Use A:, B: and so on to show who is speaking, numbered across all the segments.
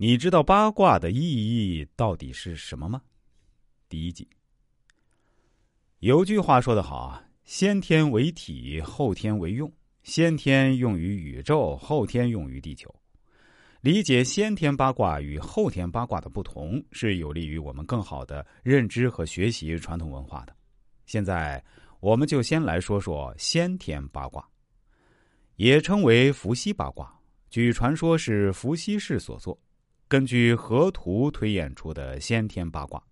A: 你知道八卦的意义到底是什么吗？第一集。有句话说得好啊，先天为体，后天为用。先天用于宇宙，后天用于地球。理解先天八卦与后天八卦的不同，是有利于我们更好的认知和学习传统文化的。现在，我们就先来说说先天八卦，也称为伏羲八卦。据传说，是伏羲氏所作。根据河图推演出的先天八卦，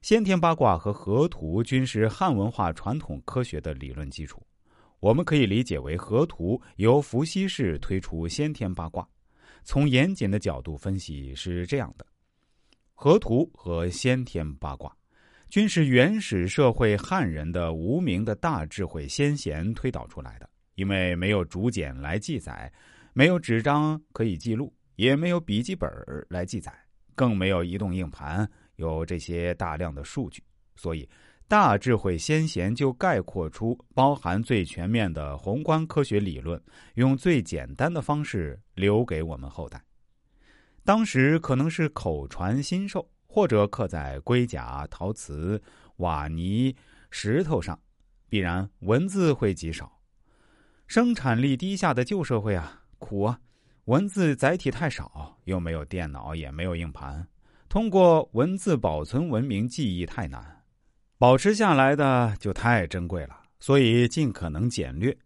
A: 先天八卦和河图均是汉文化传统科学的理论基础。我们可以理解为河图由伏羲氏推出先天八卦。从严谨的角度分析是这样的：河图和先天八卦均是原始社会汉人的无名的大智慧先贤推导出来的。因为没有竹简来记载，没有纸张可以记录。也没有笔记本来记载，更没有移动硬盘有这些大量的数据，所以大智慧先贤就概括出包含最全面的宏观科学理论，用最简单的方式留给我们后代。当时可能是口传心授，或者刻在龟甲、陶瓷、瓦泥、石头上，必然文字会极少。生产力低下的旧社会啊，苦啊！文字载体太少，又没有电脑，也没有硬盘，通过文字保存文明记忆太难，保持下来的就太珍贵了，所以尽可能简略。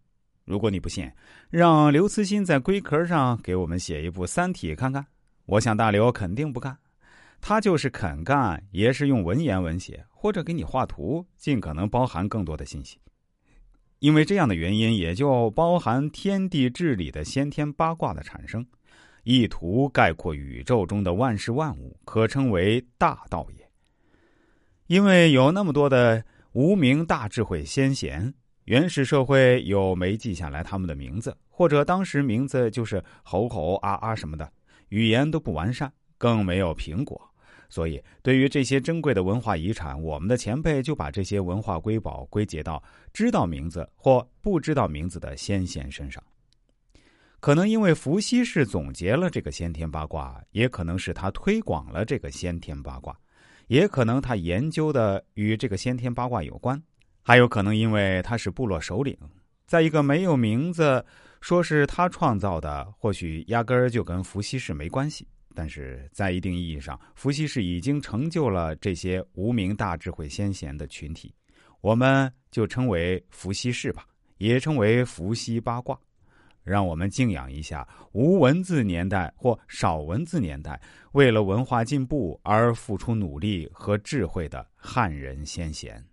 A: 如果你不信，让刘慈欣在龟壳上给我们写一部《三体》看看，我想大刘肯定不干。他就是肯干，也是用文言文写，或者给你画图，尽可能包含更多的信息。因为这样的原因，也就包含天地治理的先天八卦的产生，意图概括宇宙中的万事万物，可称为大道也。因为有那么多的无名大智慧先贤，原始社会又没记下来他们的名字，或者当时名字就是吼吼啊啊什么的，语言都不完善，更没有苹果。所以，对于这些珍贵的文化遗产，我们的前辈就把这些文化瑰宝归结到知道名字或不知道名字的先贤身上。可能因为伏羲氏总结了这个先天八卦，也可能是他推广了这个先天八卦，也可能他研究的与这个先天八卦有关，还有可能因为他是部落首领，在一个没有名字，说是他创造的，或许压根儿就跟伏羲氏没关系。但是在一定意义上，伏羲氏已经成就了这些无名大智慧先贤的群体，我们就称为伏羲氏吧，也称为伏羲八卦。让我们敬仰一下无文字年代或少文字年代，为了文化进步而付出努力和智慧的汉人先贤。